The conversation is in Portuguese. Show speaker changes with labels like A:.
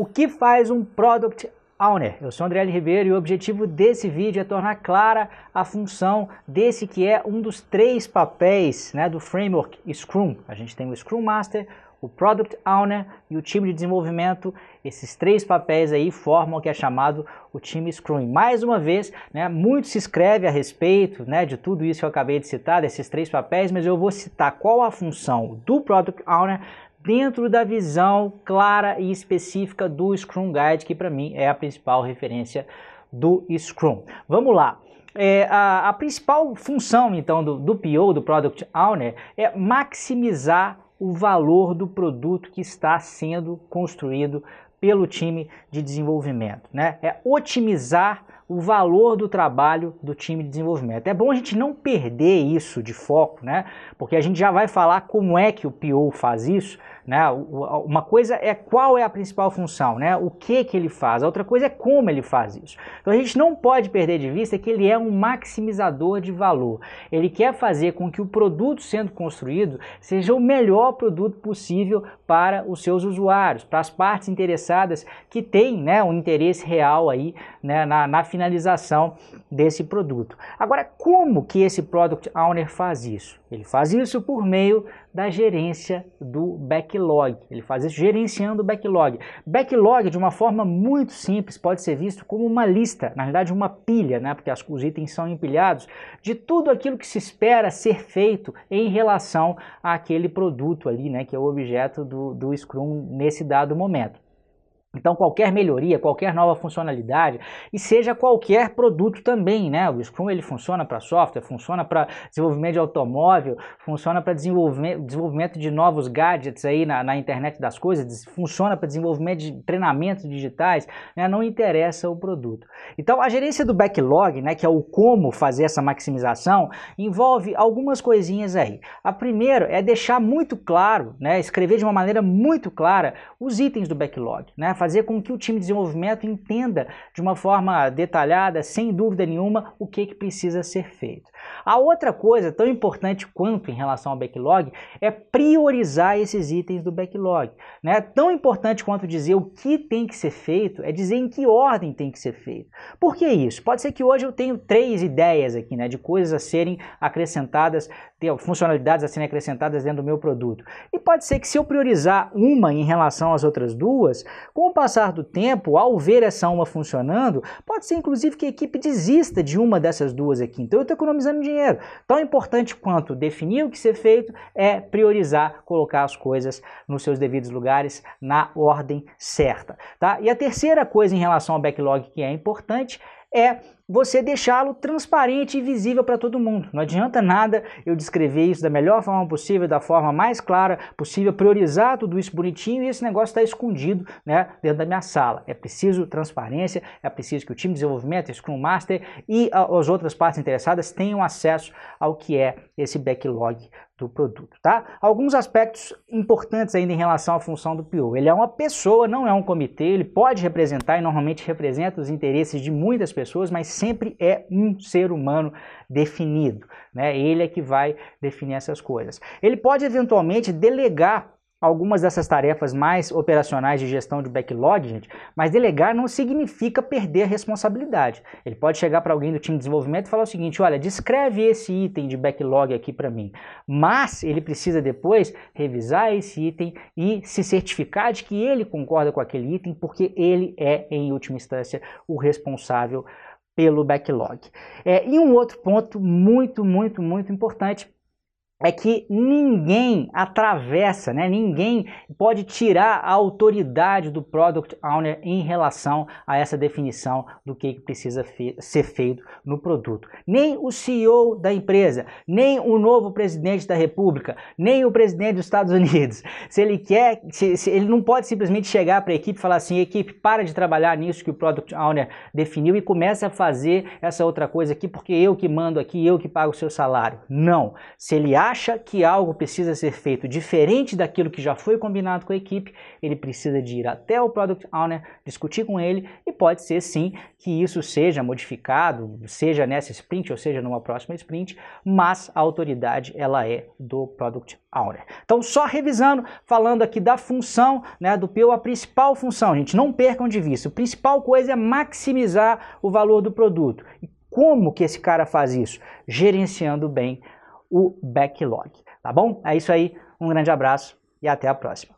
A: O que faz um Product Owner? Eu sou André. Ribeiro e o objetivo desse vídeo é tornar clara a função desse que é um dos três papéis né, do framework Scrum. A gente tem o Scrum Master, o Product Owner e o time de desenvolvimento, esses três papéis aí formam o que é chamado o time Scrum. Mais uma vez, né, muito se escreve a respeito né, de tudo isso que eu acabei de citar, desses três papéis, mas eu vou citar qual a função do Product Owner dentro da visão clara e específica do Scrum Guide, que para mim é a principal referência do Scrum. Vamos lá. É, a, a, principal função então do, do PO, do Product Owner, é maximizar o valor do produto que está sendo construído pelo time de desenvolvimento, né? É otimizar o valor do trabalho do time de desenvolvimento. É bom a gente não perder isso de foco, né? Porque a gente já vai falar como é que o PO faz isso, né? Uma coisa é qual é a principal função, né? o que, que ele faz, a outra coisa é como ele faz isso. Então a gente não pode perder de vista que ele é um maximizador de valor. Ele quer fazer com que o produto sendo construído seja o melhor produto possível para os seus usuários, para as partes interessadas que têm né, um interesse real aí né, na, na finalização desse produto. Agora, como que esse Product Owner faz isso? Ele faz isso por meio da gerência do backlog. Ele faz isso gerenciando o backlog. Backlog, de uma forma muito simples, pode ser visto como uma lista, na verdade uma pilha, né? porque os itens são empilhados, de tudo aquilo que se espera ser feito em relação àquele produto ali, né? que é o objeto do, do Scrum nesse dado momento. Então qualquer melhoria, qualquer nova funcionalidade e seja qualquer produto também, né? O Scrum ele funciona para software, funciona para desenvolvimento de automóvel, funciona para desenvolvimento, de novos gadgets aí na, na internet das coisas, funciona para desenvolvimento de treinamentos digitais, né? Não interessa o produto. Então a gerência do backlog, né? Que é o como fazer essa maximização, envolve algumas coisinhas aí. A primeira é deixar muito claro, né? Escrever de uma maneira muito clara os itens do backlog, né? Fazer com que o time de desenvolvimento entenda de uma forma detalhada, sem dúvida nenhuma, o que, que precisa ser feito. A outra coisa, tão importante quanto em relação ao backlog, é priorizar esses itens do backlog. Né? Tão importante quanto dizer o que tem que ser feito, é dizer em que ordem tem que ser feito. Por que isso? Pode ser que hoje eu tenho três ideias aqui, né, de coisas a serem acrescentadas, funcionalidades a serem acrescentadas dentro do meu produto. E pode ser que se eu priorizar uma em relação às outras duas, com o passar do tempo, ao ver essa uma funcionando, pode ser inclusive que a equipe desista de uma dessas duas aqui. Então eu estou economizando dinheiro. Tão importante quanto definir o que ser feito é priorizar, colocar as coisas nos seus devidos lugares na ordem certa. Tá? E a terceira coisa em relação ao backlog que é importante é você deixá-lo transparente e visível para todo mundo. Não adianta nada eu descrever isso da melhor forma possível, da forma mais clara possível, priorizar tudo isso bonitinho e esse negócio está escondido né, dentro da minha sala. É preciso transparência, é preciso que o time de desenvolvimento, o Scrum Master e as outras partes interessadas tenham acesso ao que é esse backlog do produto, tá? Alguns aspectos importantes ainda em relação à função do PO. Ele é uma pessoa, não é um comitê, ele pode representar e normalmente representa os interesses de muitas pessoas, mas sempre é um ser humano definido, né? Ele é que vai definir essas coisas. Ele pode eventualmente delegar algumas dessas tarefas mais operacionais de gestão de backlog, gente, mas delegar não significa perder a responsabilidade. Ele pode chegar para alguém do time de desenvolvimento e falar o seguinte, olha, descreve esse item de backlog aqui para mim, mas ele precisa depois revisar esse item e se certificar de que ele concorda com aquele item, porque ele é, em última instância, o responsável pelo backlog. É, e um outro ponto muito, muito, muito importante é que ninguém atravessa, né? ninguém pode tirar a autoridade do Product Owner em relação a essa definição do que precisa fe ser feito no produto. Nem o CEO da empresa, nem o novo presidente da República, nem o presidente dos Estados Unidos. Se ele quer, se, se ele não pode simplesmente chegar para a equipe e falar assim, equipe, para de trabalhar nisso que o Product Owner definiu e começa a fazer essa outra coisa aqui porque eu que mando aqui, eu que pago o seu salário. Não. Se ele acha que algo precisa ser feito diferente daquilo que já foi combinado com a equipe, ele precisa de ir até o Product Owner, discutir com ele e pode ser sim que isso seja modificado, seja nessa sprint ou seja numa próxima sprint, mas a autoridade ela é do Product Owner. Então só revisando, falando aqui da função né, do PO, a principal função, gente, não percam de vista, a principal coisa é maximizar o valor do produto. E como que esse cara faz isso? Gerenciando bem o backlog, tá bom? É isso aí, um grande abraço e até a próxima.